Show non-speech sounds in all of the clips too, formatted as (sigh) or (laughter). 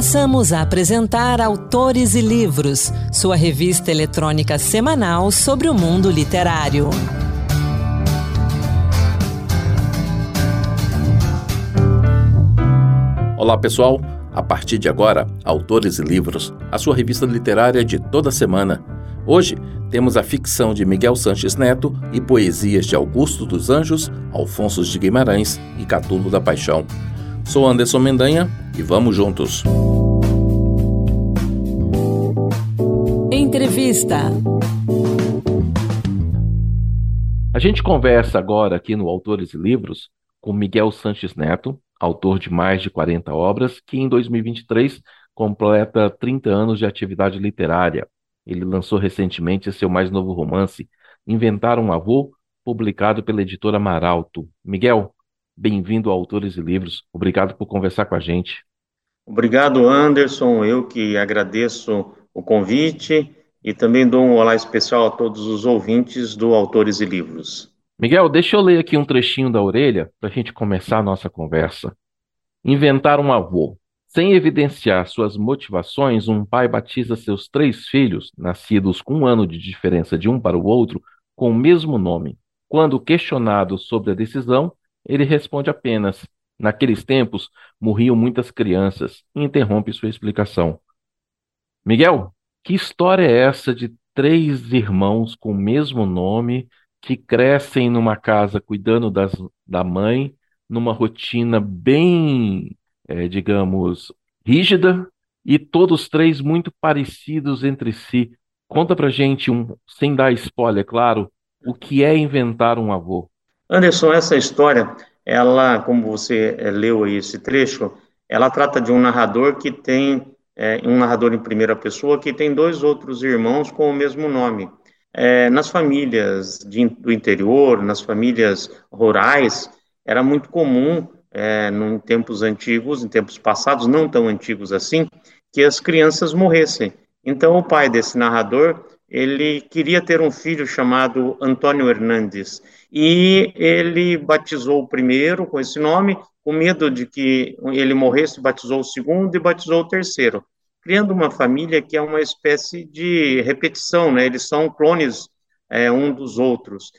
Passamos a apresentar Autores e Livros, sua revista eletrônica semanal sobre o mundo literário. Olá, pessoal. A partir de agora, Autores e Livros, a sua revista literária de toda semana. Hoje temos a ficção de Miguel Sanches Neto e poesias de Augusto dos Anjos, Alfonso de Guimarães e Catulo da Paixão. Sou Anderson Mendanha e vamos juntos. Entrevista. A gente conversa agora aqui no Autores e Livros com Miguel Sanches Neto, autor de mais de 40 obras, que em 2023 completa 30 anos de atividade literária. Ele lançou recentemente seu mais novo romance, Inventar um Avô, publicado pela editora Maralto. Miguel, bem-vindo a Autores e Livros. Obrigado por conversar com a gente. Obrigado, Anderson. Eu que agradeço o convite e também dou um olá especial a todos os ouvintes do Autores e Livros. Miguel, deixa eu ler aqui um trechinho da orelha para a gente começar a nossa conversa. Inventar um avô. Sem evidenciar suas motivações, um pai batiza seus três filhos, nascidos com um ano de diferença de um para o outro, com o mesmo nome. Quando questionado sobre a decisão, ele responde apenas: Naqueles tempos morriam muitas crianças, e interrompe sua explicação. Miguel, que história é essa de três irmãos com o mesmo nome que crescem numa casa cuidando das, da mãe, numa rotina bem é, digamos, rígida e todos três muito parecidos entre si. Conta pra gente, um, sem dar spoiler, claro, o que é inventar um avô. Anderson, essa história, ela, como você é, leu aí esse trecho, ela trata de um narrador que tem, é, um narrador em primeira pessoa, que tem dois outros irmãos com o mesmo nome. É, nas famílias de, do interior, nas famílias rurais, era muito comum é, em tempos antigos, em tempos passados, não tão antigos assim, que as crianças morressem. Então, o pai desse narrador, ele queria ter um filho chamado Antônio Hernandes, e ele batizou o primeiro com esse nome, com medo de que ele morresse, batizou o segundo e batizou o terceiro, criando uma família que é uma espécie de repetição, né? Eles são clones é, um dos outros.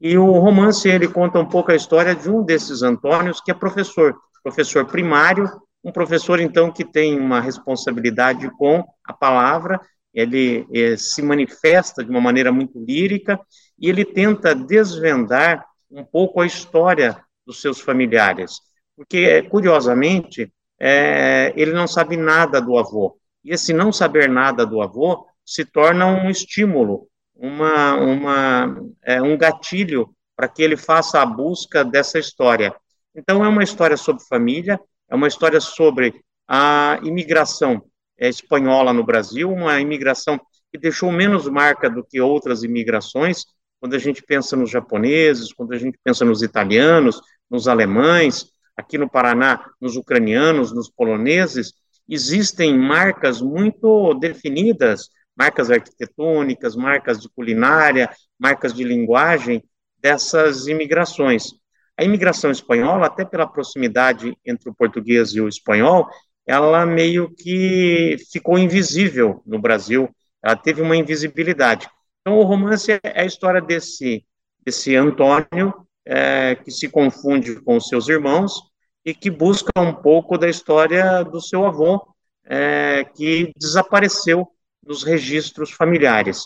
E o romance ele conta um pouco a história de um desses Antônios que é professor, professor primário, um professor então que tem uma responsabilidade com a palavra, ele eh, se manifesta de uma maneira muito lírica e ele tenta desvendar um pouco a história dos seus familiares, porque curiosamente é, ele não sabe nada do avô e esse não saber nada do avô se torna um estímulo uma, uma, é, um gatilho para que ele faça a busca dessa história. Então, é uma história sobre família, é uma história sobre a imigração é, espanhola no Brasil, uma imigração que deixou menos marca do que outras imigrações, quando a gente pensa nos japoneses, quando a gente pensa nos italianos, nos alemães, aqui no Paraná, nos ucranianos, nos poloneses, existem marcas muito definidas marcas arquitetônicas, marcas de culinária, marcas de linguagem dessas imigrações. A imigração espanhola, até pela proximidade entre o português e o espanhol, ela meio que ficou invisível no Brasil, ela teve uma invisibilidade. Então, o romance é a história desse, desse Antônio, é, que se confunde com seus irmãos e que busca um pouco da história do seu avô, é, que desapareceu nos registros familiares.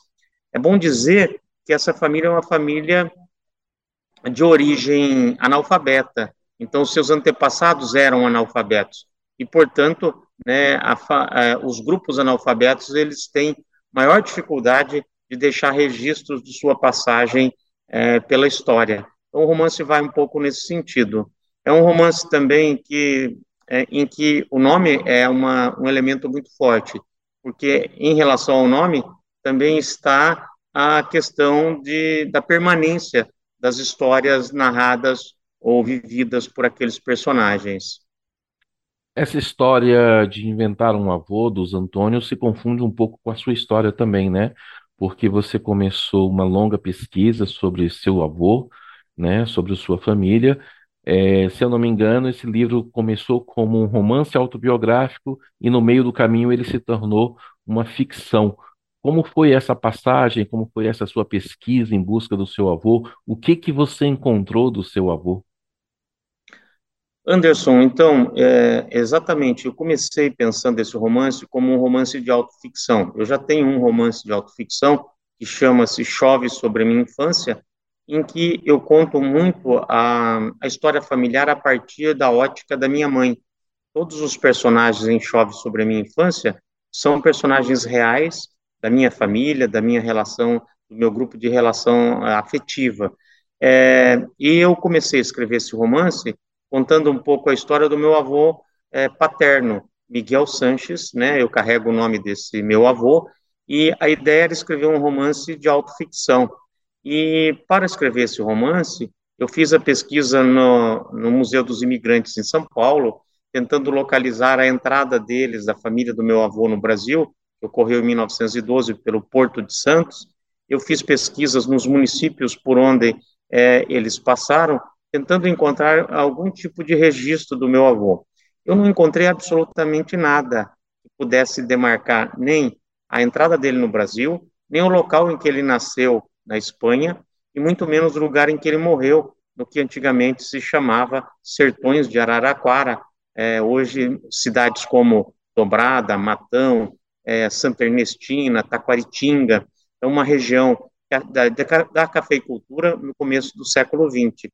É bom dizer que essa família é uma família de origem analfabeta, então seus antepassados eram analfabetos e, portanto, né, a, a, os grupos analfabetos eles têm maior dificuldade de deixar registros de sua passagem é, pela história. Então, o romance vai um pouco nesse sentido. É um romance também que é, em que o nome é uma, um elemento muito forte porque em relação ao nome também está a questão de, da permanência das histórias narradas ou vividas por aqueles personagens. Essa história de inventar um avô dos Antônios se confunde um pouco com a sua história também, né? Porque você começou uma longa pesquisa sobre seu avô, né, sobre sua família, É, se eu não me engano, esse livro começou como um romance autobiográfico e no meio do caminho ele se tornou uma ficção. Como foi essa passagem? Como foi essa sua pesquisa em busca do seu avô? O que que você encontrou do seu avô? Anderson, então, é, exatamente, eu comecei pensando esse romance como um romance de autoficção. Eu já tenho um romance de autoficção que chama-se Chove sobre a minha infância, em que eu conto muito a, a história familiar a partir da ótica da minha mãe. Todos os personagens em Chove sobre a minha infância são personagens reais da minha família, da minha relação, do meu grupo de relação eh, afetiva. É, e eu comecei a escrever esse romance contando um pouco a história do meu avô é, paterno, Miguel Sanches, né? Eu carrego o nome desse meu avô e a ideia era escrever um romance de autoficção. E para escrever esse romance, eu fiz a pesquisa no, no Museu dos Imigrantes em São Paulo, tentando localizar a entrada deles, da família do meu avô no Brasil, que ocorreu em 1912 pelo Porto de Santos. Eu fiz pesquisas nos municípios por onde é, eles passaram, tentando encontrar algum tipo de registro do meu avô. Eu não encontrei absolutamente nada que pudesse demarcar nem a entrada dele no Brasil, nem o local em que ele nasceu na Espanha, e muito menos o lugar em que ele morreu, no que antigamente se chamava Sertões de Araraquara, é, hoje cidades como Dobrada, Matão, é, Santa Ernestina, Taquaritinga, é uma região da, da, da cafeicultura no começo do século XX.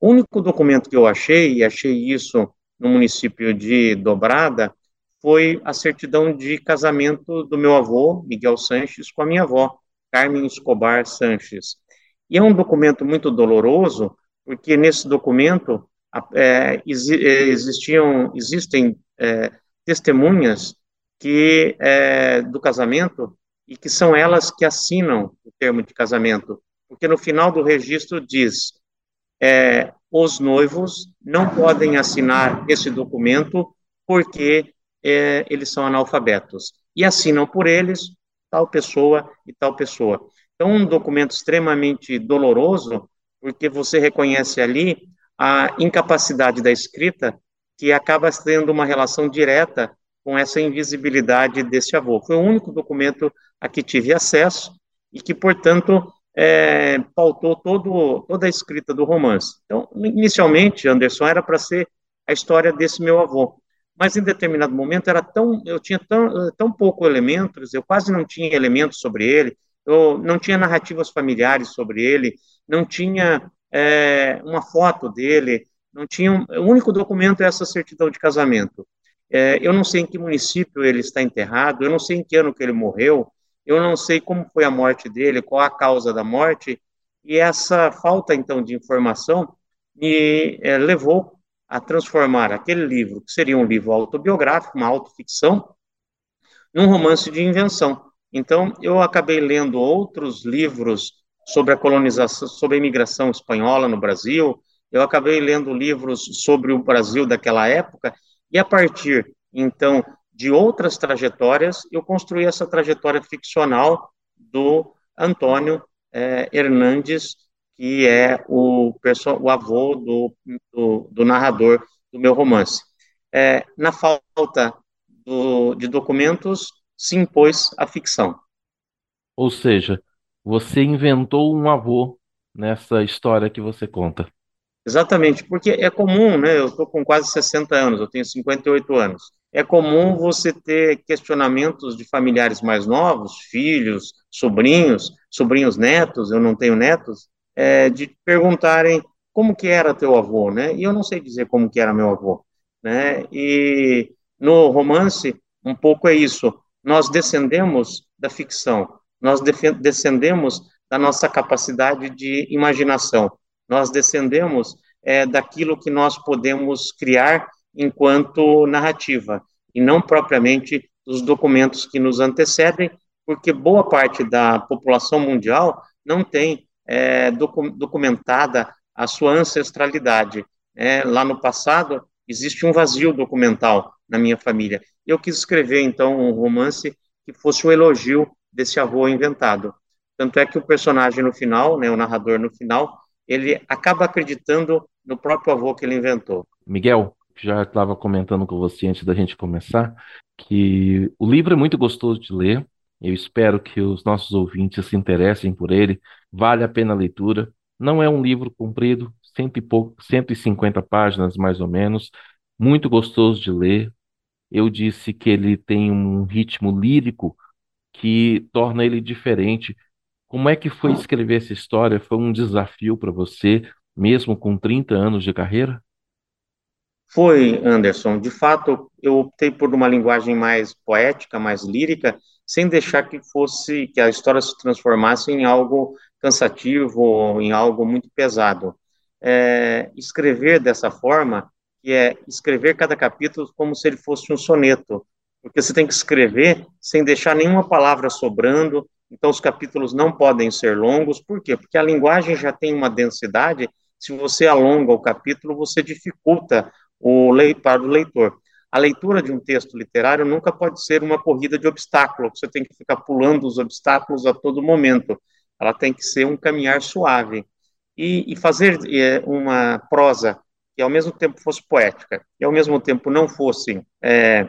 O único documento que eu achei, e achei isso no município de Dobrada, foi a certidão de casamento do meu avô, Miguel Sanches, com a minha avó, Carmen Escobar Sanches. E é um documento muito doloroso, porque nesse documento é, existiam, existem é, testemunhas que é, do casamento e que são elas que assinam o termo de casamento, porque no final do registro diz é, os noivos não podem assinar esse documento porque é, eles são analfabetos e assinam por eles tal pessoa e tal pessoa. Então, um documento extremamente doloroso, porque você reconhece ali a incapacidade da escrita, que acaba tendo uma relação direta com essa invisibilidade desse avô. Foi o único documento a que tive acesso e que, portanto, é, pautou todo, toda a escrita do romance. Então, inicialmente, Anderson, era para ser a história desse meu avô mas em determinado momento era tão, eu tinha tão, tão pouco elementos, eu quase não tinha elementos sobre ele, eu não tinha narrativas familiares sobre ele, não tinha é, uma foto dele, não tinha, um, o único documento é essa certidão de casamento. É, eu não sei em que município ele está enterrado, eu não sei em que ano que ele morreu, eu não sei como foi a morte dele, qual a causa da morte, e essa falta, então, de informação me é, levou a transformar aquele livro, que seria um livro autobiográfico, uma autoficção, num romance de invenção. Então, eu acabei lendo outros livros sobre a colonização, sobre a imigração espanhola no Brasil, eu acabei lendo livros sobre o Brasil daquela época, e a partir, então, de outras trajetórias, eu construí essa trajetória ficcional do Antônio eh, Hernandes que é o, o avô do, do, do, narrador do meu romance. É, na falta do, de documentos, se impôs a ficção. Ou seja, você inventou um avô nessa história que você conta. Exatamente, porque é comum, né? Eu estou com quase 60 anos, eu tenho 58 anos. É comum você ter questionamentos de familiares mais novos, filhos, sobrinhos, sobrinhos netos, eu não tenho netos, é, de perguntarem como que era teu avô, né? E eu não sei dizer como que era meu avô, né? E no romance, um pouco é isso. Nós descendemos da ficção, nós descendemos da nossa capacidade de imaginação, nós descendemos é, daquilo que nós podemos criar enquanto narrativa, e não propriamente dos documentos que nos antecedem, porque boa parte da população mundial não tem é, documentada a sua ancestralidade. É, lá no passado, existe um vazio documental na minha família. Eu quis escrever, então, um romance que fosse o elogio desse avô inventado. Tanto é que o personagem no final, né, o narrador no final, ele acaba acreditando no próprio avô que ele inventou. Miguel, já estava comentando com você antes da gente começar que o livro é muito gostoso de ler. Eu espero que os nossos ouvintes se interessem por ele. Vale a pena a leitura. Não é um livro comprido, cento e pouco, 150 páginas mais ou menos. Muito gostoso de ler. Eu disse que ele tem um ritmo lírico que torna ele diferente. Como é que foi escrever essa história? Foi um desafio para você, mesmo com 30 anos de carreira? Foi, Anderson. De fato, eu optei por uma linguagem mais poética, mais lírica, sem deixar que fosse que a história se transformasse em algo cansativo, em algo muito pesado. É, escrever dessa forma, que é escrever cada capítulo como se ele fosse um soneto, porque você tem que escrever sem deixar nenhuma palavra sobrando, então os capítulos não podem ser longos, por quê? Porque a linguagem já tem uma densidade, se você alonga o capítulo, você dificulta o para o leitor. A leitura de um texto literário nunca pode ser uma corrida de obstáculos, você tem que ficar pulando os obstáculos a todo momento. Ela tem que ser um caminhar suave. E, e fazer é, uma prosa que ao mesmo tempo fosse poética e ao mesmo tempo não fosse é,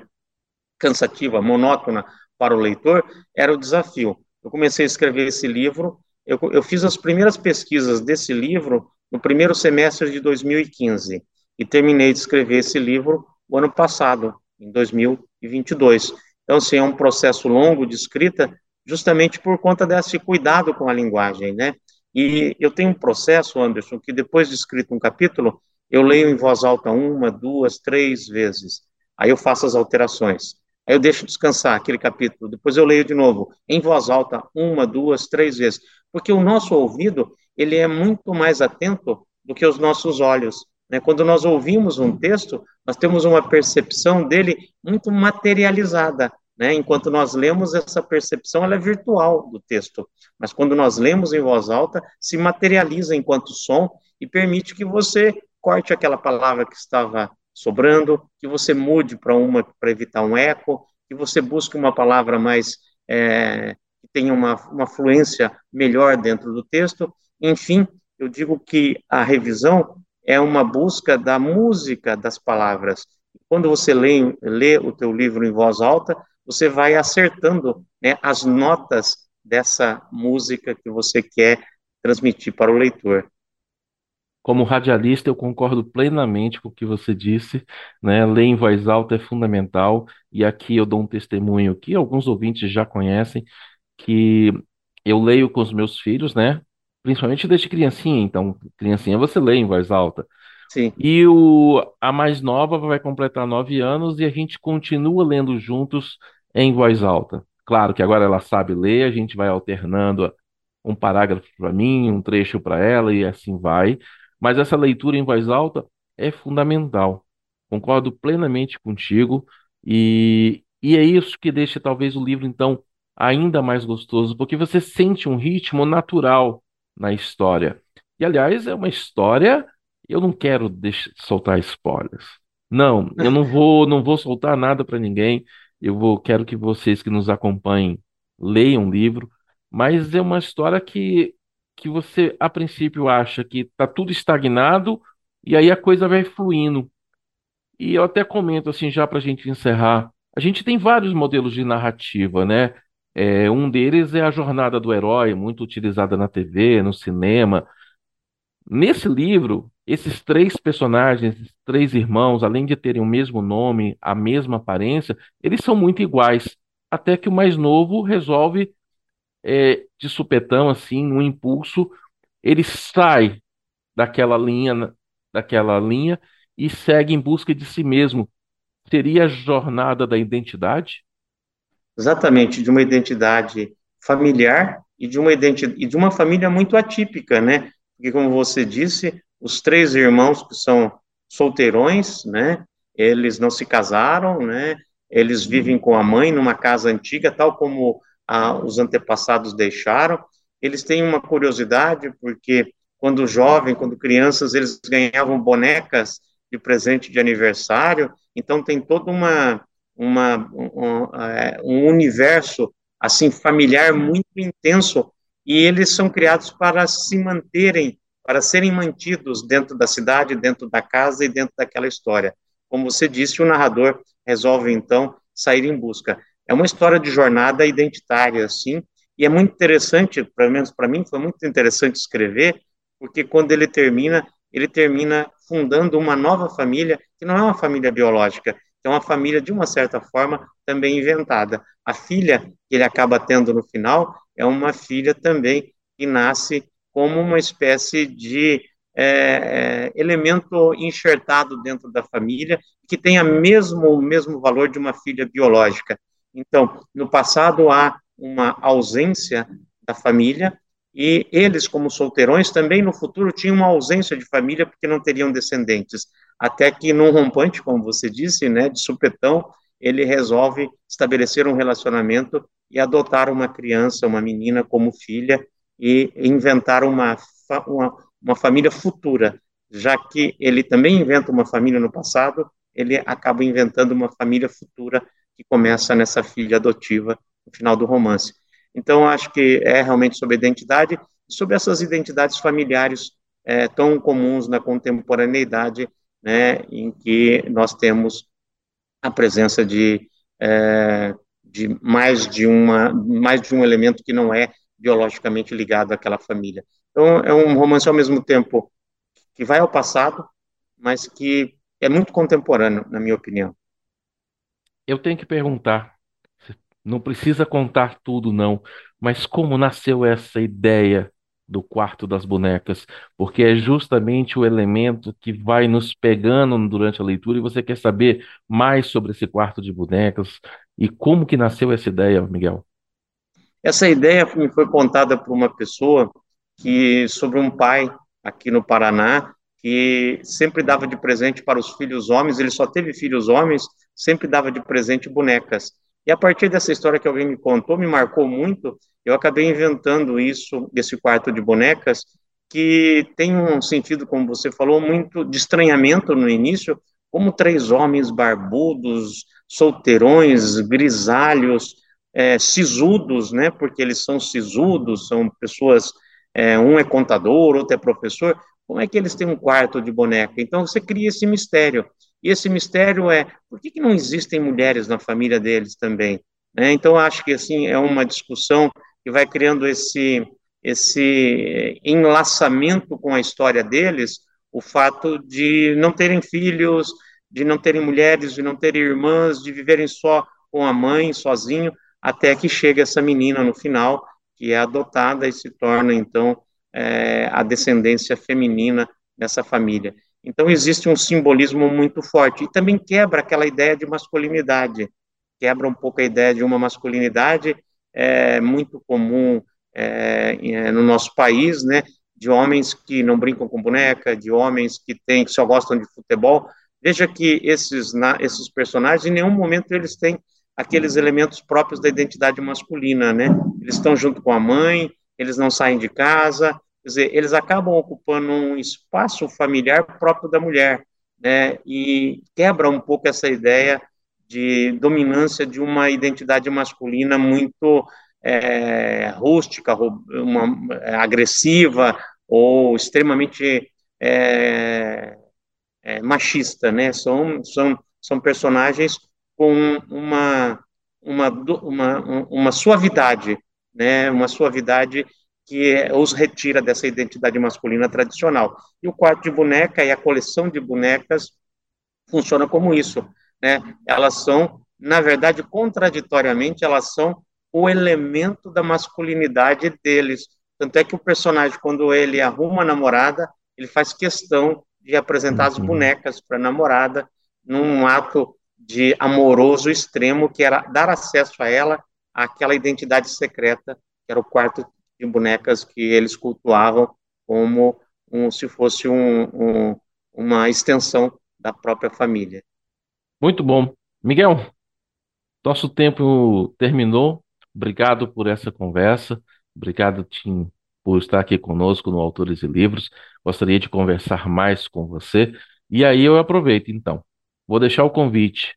cansativa, monótona para o leitor, era o desafio. Eu comecei a escrever esse livro, eu, eu fiz as primeiras pesquisas desse livro no primeiro semestre de 2015 e terminei de escrever esse livro o ano passado, em 2022. Então, assim, é um processo longo de escrita, justamente por conta desse cuidado com a linguagem, né? E eu tenho um processo, Anderson, que depois de escrito um capítulo, eu leio em voz alta uma, duas, três vezes. Aí eu faço as alterações. Aí eu deixo descansar aquele capítulo, depois eu leio de novo, em voz alta, uma, duas, três vezes. Porque o nosso ouvido, ele é muito mais atento do que os nossos olhos. Né? Quando nós ouvimos um texto, nós temos uma percepção dele muito materializada, né? Enquanto nós lemos, essa percepção ela é virtual do texto, mas quando nós lemos em voz alta, se materializa enquanto som e permite que você corte aquela palavra que estava sobrando, que você mude para uma para evitar um eco, que você busque uma palavra mais é, que tenha uma, uma fluência melhor dentro do texto. Enfim, eu digo que a revisão é uma busca da música das palavras. Quando você lê, lê o teu livro em voz alta, você vai acertando né, as notas dessa música que você quer transmitir para o leitor. Como radialista, eu concordo plenamente com o que você disse, né? Ler em voz alta é fundamental, e aqui eu dou um testemunho que alguns ouvintes já conhecem, que eu leio com os meus filhos, né? Principalmente desde criancinha, então, criancinha você lê em voz alta. Sim. E o, a mais nova vai completar nove anos e a gente continua lendo juntos em voz alta. Claro que agora ela sabe ler, a gente vai alternando um parágrafo para mim, um trecho para ela e assim vai. Mas essa leitura em voz alta é fundamental. Concordo plenamente contigo e, e é isso que deixa talvez o livro então ainda mais gostoso, porque você sente um ritmo natural na história. E, aliás, é uma história. Eu não quero deixar, soltar spoilers. Não, eu não vou, (laughs) não vou soltar nada para ninguém. Eu vou, quero que vocês que nos acompanhem leiam o livro. Mas é uma história que, que você, a princípio, acha que está tudo estagnado e aí a coisa vai fluindo. E eu até comento assim, já para a gente encerrar. A gente tem vários modelos de narrativa, né? É, um deles é a jornada do herói, muito utilizada na TV, no cinema. Nesse livro, esses três personagens, esses três irmãos, além de terem o mesmo nome, a mesma aparência, eles são muito iguais. Até que o mais novo resolve, é, de supetão, assim, num impulso, ele sai daquela linha, daquela linha e segue em busca de si mesmo. Seria a jornada da identidade? Exatamente de uma identidade familiar e de uma identidade e de uma família muito atípica, né? Porque como você disse, os três irmãos que são solteirões, né? Eles não se casaram, né? Eles vivem com a mãe numa casa antiga, tal como a, os antepassados deixaram. Eles têm uma curiosidade porque quando jovem, quando crianças, eles ganhavam bonecas de presente de aniversário. Então tem toda uma uma, um, é, um universo assim familiar muito intenso e eles são criados para se manterem para serem mantidos dentro da cidade, dentro da casa e dentro daquela história. Como você disse, o narrador resolve então sair em busca. É uma história de jornada identitária, assim, e é muito interessante, pelo menos para mim, foi muito interessante escrever, porque quando ele termina, ele termina fundando uma nova família, que não é uma família biológica, é uma família, de uma certa forma, também inventada. A filha que ele acaba tendo no final é uma filha também que nasce como uma espécie de é, é elemento enxertado dentro da família, que tem a mesmo, o mesmo valor de uma filha biológica. Então, no passado há uma ausência da família, e eles, como solteirões, também no futuro tinham uma ausência de família porque não teriam descendentes. Até que, num rompante, como você disse, né, de supetão, ele resolve estabelecer um relacionamento e adotar uma criança, uma menina, como filha e inventar uma, uma, uma família futura. Já que ele também inventa uma família no passado, ele acaba inventando uma família futura que começa nessa filha adotiva no final do romance. Então, acho que é realmente sobre identidade e sobre essas identidades familiares é, tão comuns na contemporaneidade, né, em que nós temos a presença de, é, de mais de uma mais de um elemento que não é biologicamente ligado àquela família. Então, é um romance ao mesmo tempo que vai ao passado, mas que é muito contemporâneo, na minha opinião. Eu tenho que perguntar, não precisa contar tudo, não. Mas como nasceu essa ideia do quarto das bonecas? Porque é justamente o elemento que vai nos pegando durante a leitura e você quer saber mais sobre esse quarto de bonecas e como que nasceu essa ideia, Miguel? Essa ideia me foi contada por uma pessoa que sobre um pai aqui no Paraná que sempre dava de presente para os filhos homens, ele só teve filhos homens, sempre dava de presente bonecas. E a partir dessa história que alguém me contou, me marcou muito, eu acabei inventando isso, esse quarto de bonecas, que tem um sentido, como você falou, muito de estranhamento no início, como três homens barbudos, solteirões, grisalhos, é, sisudos, né, porque eles são sisudos, são pessoas, é, um é contador, outro é professor, como é que eles têm um quarto de boneca? Então você cria esse mistério. E esse mistério é por que, que não existem mulheres na família deles também? Né? Então, acho que assim é uma discussão que vai criando esse, esse enlaçamento com a história deles, o fato de não terem filhos, de não terem mulheres, de não terem irmãs, de viverem só com a mãe, sozinho, até que chega essa menina no final, que é adotada e se torna, então, é, a descendência feminina dessa família. Então, existe um simbolismo muito forte. E também quebra aquela ideia de masculinidade, quebra um pouco a ideia de uma masculinidade é, muito comum é, é, no nosso país, né? De homens que não brincam com boneca, de homens que, tem, que só gostam de futebol. Veja que esses, na, esses personagens, em nenhum momento eles têm aqueles elementos próprios da identidade masculina, né? Eles estão junto com a mãe, eles não saem de casa, Quer dizer, eles acabam ocupando um espaço familiar próprio da mulher, né? E quebra um pouco essa ideia de dominância de uma identidade masculina muito é, rústica, uma, é, agressiva ou extremamente é, é, machista, né? São, são, são personagens com uma, uma, uma, uma suavidade, né? Uma suavidade que os retira dessa identidade masculina tradicional. E o quarto de boneca e a coleção de bonecas funciona como isso, né? Elas são, na verdade, contraditoriamente, elas são o elemento da masculinidade deles. Tanto é que o personagem, quando ele arruma a namorada, ele faz questão de apresentar as uhum. bonecas para a namorada num ato de amoroso extremo, que era dar acesso a ela àquela identidade secreta, que era o quarto de bonecas que eles cultuavam como um, se fosse um, um, uma extensão da própria família. Muito bom. Miguel, nosso tempo terminou. Obrigado por essa conversa. Obrigado, Tim, por estar aqui conosco no Autores e Livros. Gostaria de conversar mais com você. E aí eu aproveito, então. Vou deixar o convite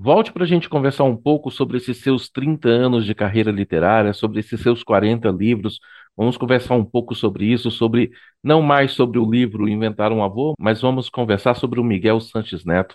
Volte para a gente conversar um pouco sobre esses seus 30 anos de carreira literária, sobre esses seus 40 livros. Vamos conversar um pouco sobre isso, sobre não mais sobre o livro Inventar um Avô, mas vamos conversar sobre o Miguel Sanches Neto.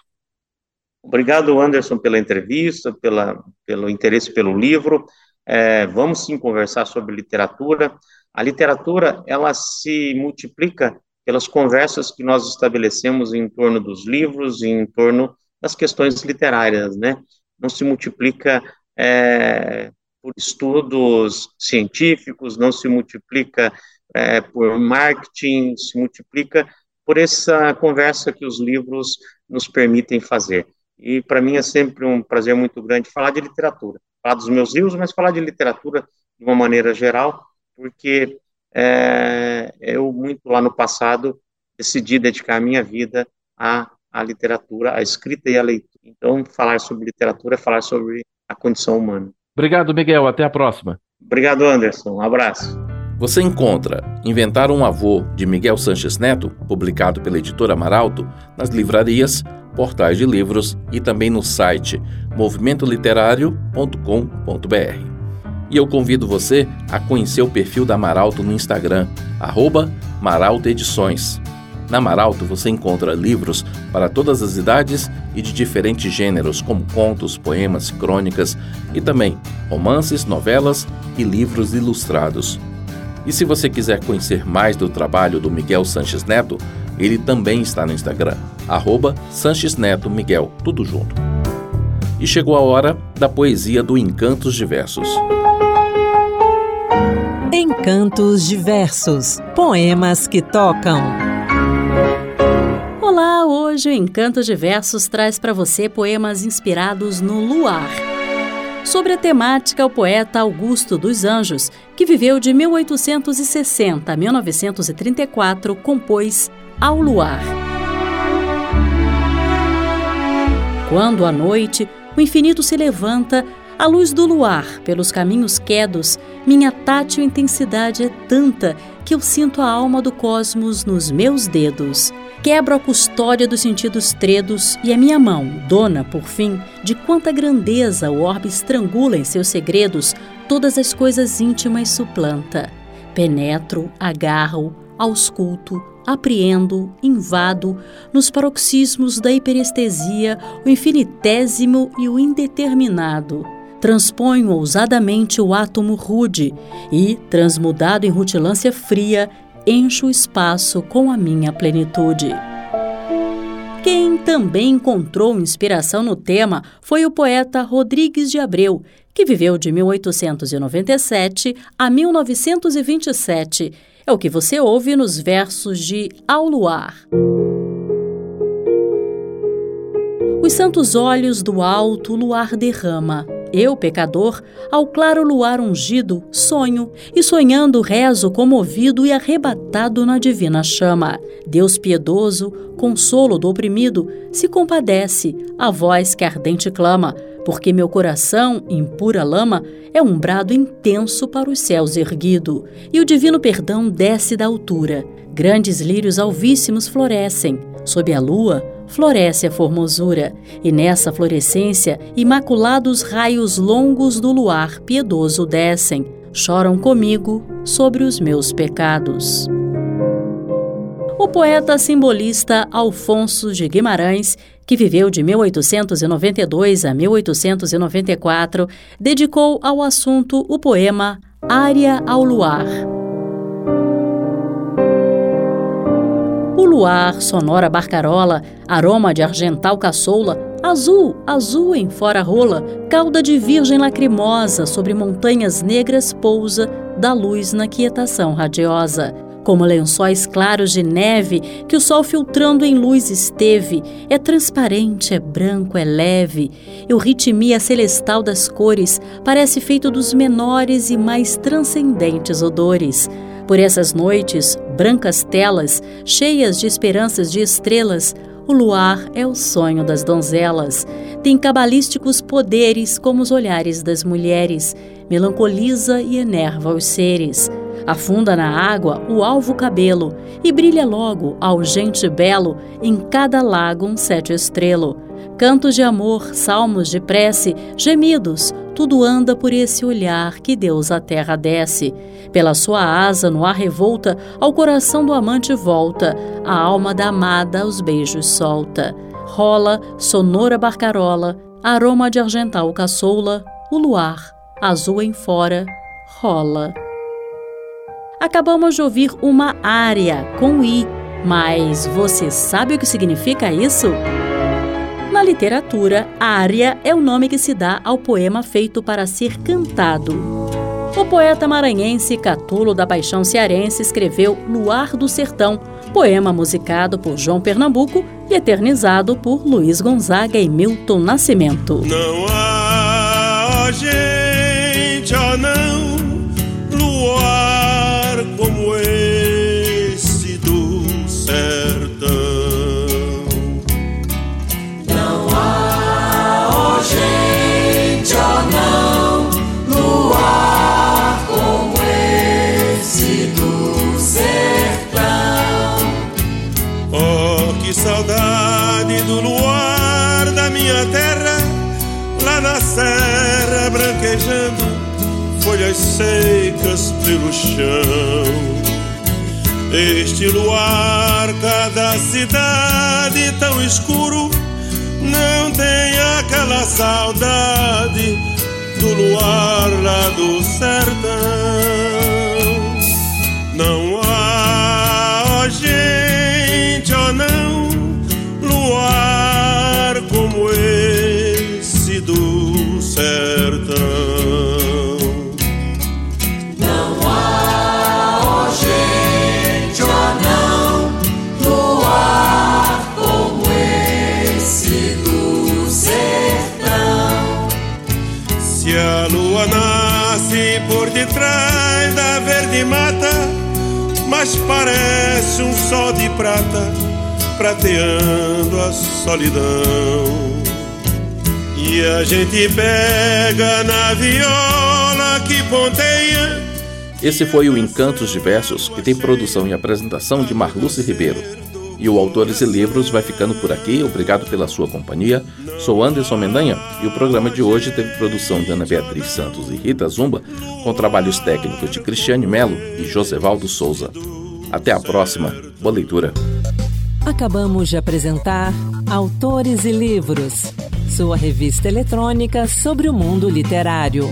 Obrigado, Anderson, pela entrevista, pela, pelo interesse pelo livro. É, vamos sim conversar sobre literatura. A literatura, ela se multiplica pelas conversas que nós estabelecemos em torno dos livros em torno das questões literárias, né? Não se multiplica é, por estudos científicos, não se multiplica é, por marketing, se multiplica por essa conversa que os livros nos permitem fazer. E para mim é sempre um prazer muito grande falar de literatura, falar dos meus livros, mas falar de literatura de uma maneira geral, porque é, eu, muito lá no passado, decidi dedicar a minha vida à, à literatura, à escrita e à leitura. Então, falar sobre literatura é falar sobre a condição humana. Obrigado, Miguel. Até a próxima. Obrigado, Anderson. Um abraço. Você encontra Inventar um Avô, de Miguel Sanches Neto, publicado pela editora Maralto, nas livrarias, portais de livros e também no site movimentoliterário.com.br. E eu convido você a conhecer o perfil da Maralto no Instagram, arroba Maralto Edições. Na Maralto você encontra livros para todas as idades e de diferentes gêneros, como contos, poemas, crônicas e também romances, novelas e livros ilustrados. E se você quiser conhecer mais do trabalho do Miguel Sanches Neto, ele também está no Instagram, arroba Sanches Neto Miguel, tudo junto. E chegou a hora da poesia do Encantos Diversos. Encantos Diversos Poemas que tocam. Olá, hoje o Encantos Diversos traz para você poemas inspirados no luar. Sobre a temática, o poeta Augusto dos Anjos, que viveu de 1860 a 1934, compôs Ao Luar. Quando à noite o infinito se levanta, a luz do luar, pelos caminhos quedos, minha tátil intensidade é tanta que eu sinto a alma do cosmos nos meus dedos. Quebro a custódia dos sentidos tredos e a minha mão, dona, por fim, de quanta grandeza o orbe estrangula em seus segredos, todas as coisas íntimas suplanta. Penetro, agarro, ausculto, apreendo, invado, nos paroxismos da hiperestesia, o infinitésimo e o indeterminado transponho ousadamente o átomo rude e, transmudado em rutilância fria, encho o espaço com a minha plenitude. Quem também encontrou inspiração no tema foi o poeta Rodrigues de Abreu, que viveu de 1897 a 1927. É o que você ouve nos versos de Ao Luar. Os santos olhos do alto luar derrama eu, pecador, ao claro luar ungido, sonho, e sonhando rezo comovido e arrebatado na divina chama. Deus piedoso, consolo do oprimido, se compadece, a voz que ardente clama, porque meu coração, em pura lama, é um brado intenso para os céus erguido, e o divino perdão desce da altura. Grandes lírios alvíssimos florescem, sob a lua, floresce a formosura, e nessa florescência, imaculados raios longos do luar piedoso descem, choram comigo sobre os meus pecados. O poeta simbolista Alfonso de Guimarães, que viveu de 1892 a 1894, dedicou ao assunto o poema Área ao Luar. Luar, sonora barcarola, aroma de argental caçoula, azul, azul em fora rola, cauda de virgem lacrimosa sobre montanhas negras pousa, da luz na quietação radiosa. Como lençóis claros de neve que o sol filtrando em luz esteve, é transparente, é branco, é leve, e o ritmia celestal das cores parece feito dos menores e mais transcendentes odores. Por essas noites, brancas telas, cheias de esperanças de estrelas, o luar é o sonho das donzelas. Tem cabalísticos poderes como os olhares das mulheres, melancoliza e enerva os seres. Afunda na água o alvo cabelo e brilha logo, algente belo, em cada lago um sete estrelo. Cantos de amor, salmos de prece, gemidos, tudo anda por esse olhar que Deus à terra desce. Pela sua asa no ar revolta, ao coração do amante volta, a alma da amada os beijos solta. Rola, sonora barcarola, aroma de argental caçoula, o luar, azul em fora, rola. Acabamos de ouvir uma área com I, mas você sabe o que significa isso? Literatura, área é o nome que se dá ao poema feito para ser cantado. O poeta maranhense Catulo da Paixão Cearense escreveu Luar do Sertão, poema musicado por João Pernambuco e eternizado por Luiz Gonzaga e Milton Nascimento. Não há gente, oh não, folhas secas pelo chão. Este luar, cada cidade tão escuro, não tem aquela saudade do luar lá do sertão. Se a lua nasce por detrás da verde mata, mas parece um sol de prata, prateando a solidão. E a gente pega na viola que ponteia. Esse foi o Encantos Diversos, que tem produção e apresentação de Marluce Ribeiro. E o Autores e Livros vai ficando por aqui. Obrigado pela sua companhia. Sou Anderson Mendanha e o programa de hoje teve produção de Ana Beatriz Santos e Rita Zumba, com trabalhos técnicos de Cristiane Melo e Josevaldo Souza. Até a próxima. Boa leitura. Acabamos de apresentar Autores e Livros, sua revista eletrônica sobre o mundo literário.